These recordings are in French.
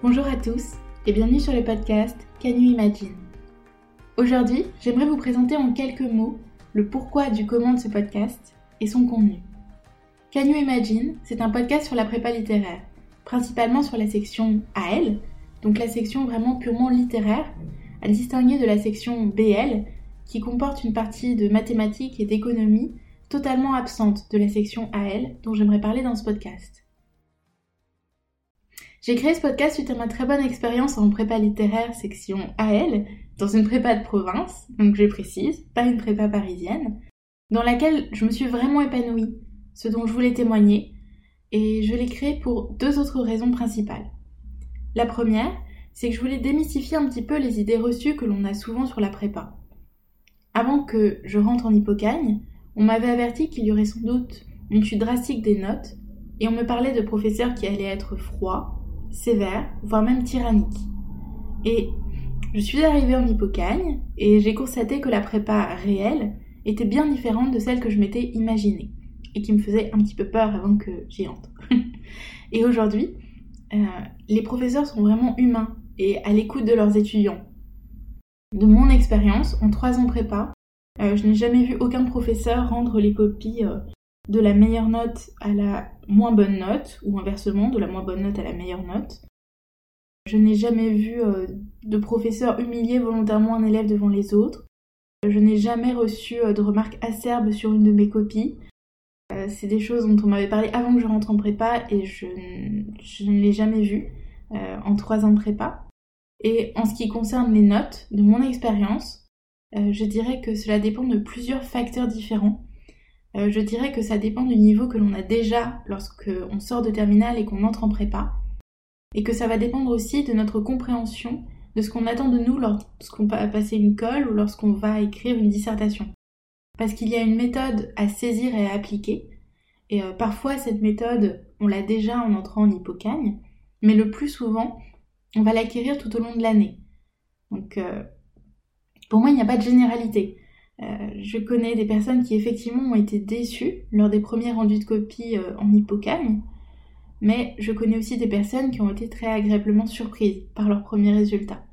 Bonjour à tous et bienvenue sur le podcast Can You Imagine? Aujourd'hui, j'aimerais vous présenter en quelques mots le pourquoi du comment de ce podcast et son contenu. Can You Imagine, c'est un podcast sur la prépa littéraire, principalement sur la section AL, donc la section vraiment purement littéraire, à distinguer de la section BL, qui comporte une partie de mathématiques et d'économie totalement absente de la section AL dont j'aimerais parler dans ce podcast. J'ai créé ce podcast suite à ma très bonne expérience en prépa littéraire section AL, dans une prépa de province, donc je précise, pas une prépa parisienne, dans laquelle je me suis vraiment épanouie, ce dont je voulais témoigner, et je l'ai créé pour deux autres raisons principales. La première, c'est que je voulais démystifier un petit peu les idées reçues que l'on a souvent sur la prépa. Avant que je rentre en hypocagne, on m'avait averti qu'il y aurait sans doute une chute drastique des notes, et on me parlait de professeurs qui allaient être froids, sévère, voire même tyrannique. Et je suis arrivée en hypocagne et j'ai constaté que la prépa réelle était bien différente de celle que je m'étais imaginée et qui me faisait un petit peu peur avant que j'y entre. et aujourd'hui, euh, les professeurs sont vraiment humains et à l'écoute de leurs étudiants. De mon expérience, en trois ans prépa, euh, je n'ai jamais vu aucun professeur rendre les copies euh, de la meilleure note à la moins bonne note, ou inversement, de la moins bonne note à la meilleure note. Je n'ai jamais vu euh, de professeur humilier volontairement un élève devant les autres. Je n'ai jamais reçu euh, de remarques acerbes sur une de mes copies. Euh, c'est des choses dont on m'avait parlé avant que je rentre en prépa et je, je ne l'ai jamais vu en trois ans de prépa. Et en ce qui concerne les notes, de mon expérience, je dirais que cela dépend de plusieurs facteurs différents. Euh, je dirais que ça dépend du niveau que l'on a déjà lorsque on sort de terminale et qu'on entre en prépa. Et que ça va dépendre aussi de notre compréhension de ce qu'on attend de nous lorsqu'on va passer une colle ou lorsqu'on va écrire une dissertation. Parce qu'il y a une méthode à saisir et à appliquer. Et euh, parfois, cette méthode, on l'a déjà en entrant en hypocagne, mais le plus souvent, on va l'acquérir tout au long de l'année. Donc, euh, pour moi, il n'y a pas de généralité. Euh, je connais des personnes qui effectivement ont été déçues lors des premiers rendus de copie euh, en hippocampe, mais je connais aussi des personnes qui ont été très agréablement surprises par leurs premiers résultats.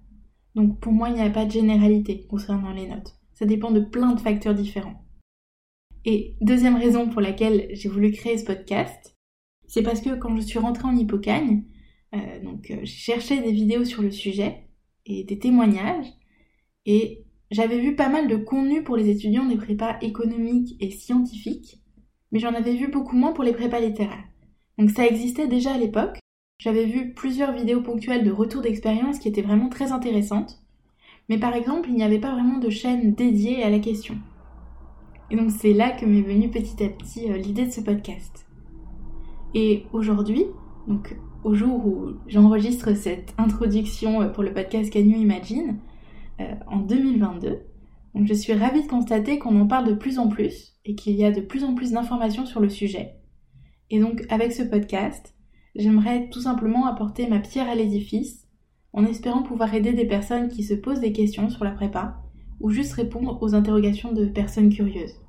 Donc pour moi, il n'y a pas de généralité concernant les notes. Ça dépend de plein de facteurs différents. Et deuxième raison pour laquelle j'ai voulu créer ce podcast, c'est parce que quand je suis rentrée en hippocagne, euh, donc j'ai cherché des vidéos sur le sujet et des témoignages, et j'avais vu pas mal de contenu pour les étudiants des prépas économiques et scientifiques, mais j'en avais vu beaucoup moins pour les prépas littéraires. Donc ça existait déjà à l'époque. J'avais vu plusieurs vidéos ponctuelles de retour d'expérience qui étaient vraiment très intéressantes. Mais par exemple, il n'y avait pas vraiment de chaîne dédiée à la question. Et donc c'est là que m'est venue petit à petit euh, l'idée de ce podcast. Et aujourd'hui, donc au jour où j'enregistre cette introduction euh, pour le podcast Can Imagine, en 2022. Donc je suis ravie de constater qu'on en parle de plus en plus et qu'il y a de plus en plus d'informations sur le sujet. Et donc avec ce podcast, j'aimerais tout simplement apporter ma pierre à l'édifice en espérant pouvoir aider des personnes qui se posent des questions sur la prépa ou juste répondre aux interrogations de personnes curieuses.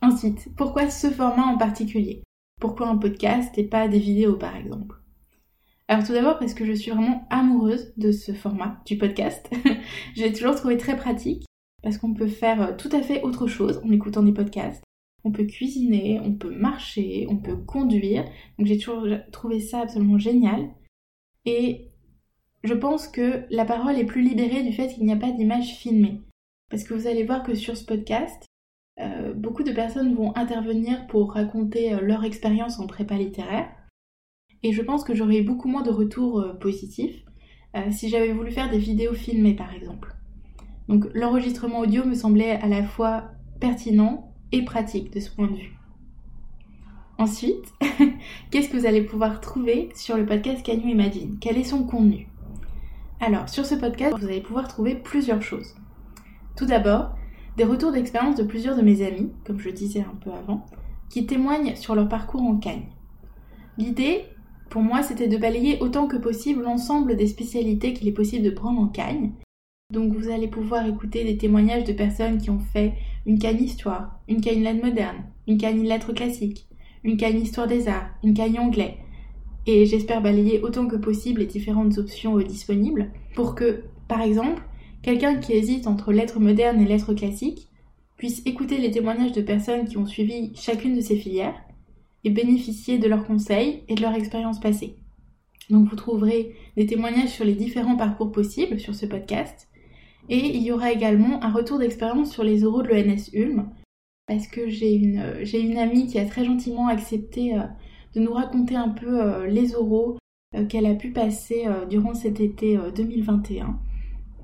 Ensuite, pourquoi ce format en particulier? Pourquoi un podcast et pas des vidéos par exemple? Alors tout d'abord parce que je suis vraiment amoureuse de ce format du podcast. je l'ai toujours trouvé très pratique parce qu'on peut faire euh, tout à fait autre chose en écoutant des podcasts. On peut cuisiner, on peut marcher, on peut conduire. Donc j'ai toujours trouvé ça absolument génial. Et je pense que la parole est plus libérée du fait qu'il n'y a pas d'image filmée. Parce que vous allez voir que sur ce podcast, euh, beaucoup de personnes vont intervenir pour raconter euh, leur expérience en prépa littéraire et je pense que j'aurais eu beaucoup moins de retours euh, positifs euh, si j'avais voulu faire des vidéos filmées par exemple. Donc l'enregistrement audio me semblait à la fois pertinent et pratique de ce point de vue. Ensuite, qu'est-ce que vous allez pouvoir trouver sur le podcast Canyon Imagine Quel est son contenu? Alors, sur ce podcast, vous allez pouvoir trouver plusieurs choses. Tout d'abord, des retours d'expérience de plusieurs de mes amis, comme je disais un peu avant, qui témoignent sur leur parcours en Cagne. L'idée pour moi, c'était de balayer autant que possible l'ensemble des spécialités qu'il est possible de prendre en Cagne. Donc vous allez pouvoir écouter des témoignages de personnes qui ont fait une Cagne histoire, une Cagne lettres moderne, une Cagne lettres classiques, une Cagne histoire des arts, une Cagne anglais. et j'espère balayer autant que possible les différentes options euh, disponibles pour que, par exemple, quelqu'un qui hésite entre l'être moderne et l'être classique puisse écouter les témoignages de personnes qui ont suivi chacune de ces filières et bénéficier de leurs conseils et de leur expérience passée. Donc vous trouverez des témoignages sur les différents parcours possibles sur ce podcast et il y aura également un retour d'expérience sur les oraux de l'ENS Ulm parce que j'ai une, j'ai une amie qui a très gentiment accepté euh, de nous raconter un peu euh, les oraux euh, qu'elle a pu passer durant cet été 2021.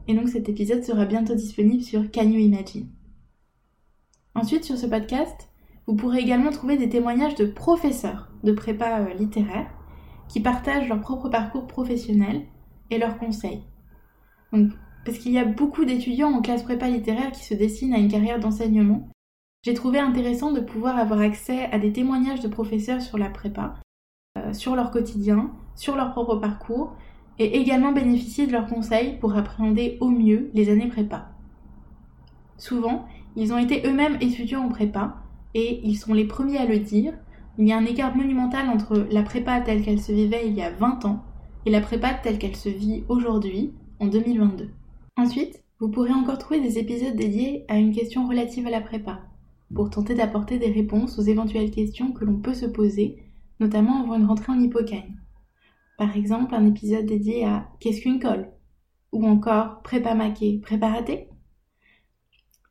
Et donc cet épisode sera bientôt disponible sur Can You Imagine. Ensuite, sur ce podcast, vous pourrez également trouver des témoignages de professeurs de prépa littéraire qui partagent leur propre parcours professionnel et leurs conseils. parce qu'il y a beaucoup d'étudiants en classe prépa littéraire qui se dessinent à une carrière d'enseignement j'ai trouvé intéressant de pouvoir avoir accès à des témoignages de professeurs sur la prépa, euh, sur leur quotidien, sur leur propre parcours, et également bénéficier de leurs conseils pour appréhender au mieux les années prépa. Souvent, ils ont été eux-mêmes étudiants en prépa, et ils sont les premiers à le dire, il y a un écart monumental entre la prépa telle qu'elle se vivait il y a 20 ans et la prépa telle qu'elle se vit aujourd'hui, en 2022. Ensuite, vous pourrez encore trouver des épisodes dédiés à une question relative à la prépa, pour tenter d'apporter des réponses aux éventuelles questions que l'on peut se poser, notamment avant une rentrée en hypocagne. Par exemple, un épisode dédié à Qu'est-ce qu'une colle? Ou encore Prépa maquée, prépa raté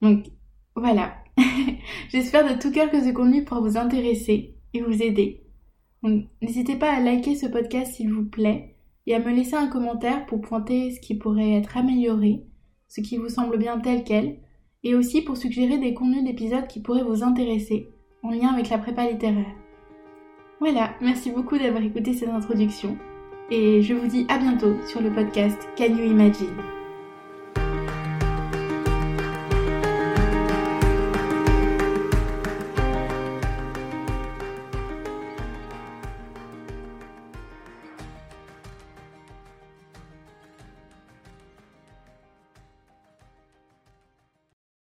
Donc, voilà. J'espère de tout cœur que ce contenu pourra vous intéresser et vous aider. N'hésitez pas à liker ce podcast s'il vous plaît et à me laisser un commentaire pour pointer ce qui pourrait être amélioré, ce qui vous semble bien tel quel, et aussi pour suggérer des contenus d'épisodes qui pourraient vous intéresser en lien avec la prépa littéraire. Voilà, merci beaucoup d'avoir écouté cette introduction et je vous dis à bientôt sur le podcast Can You Imagine?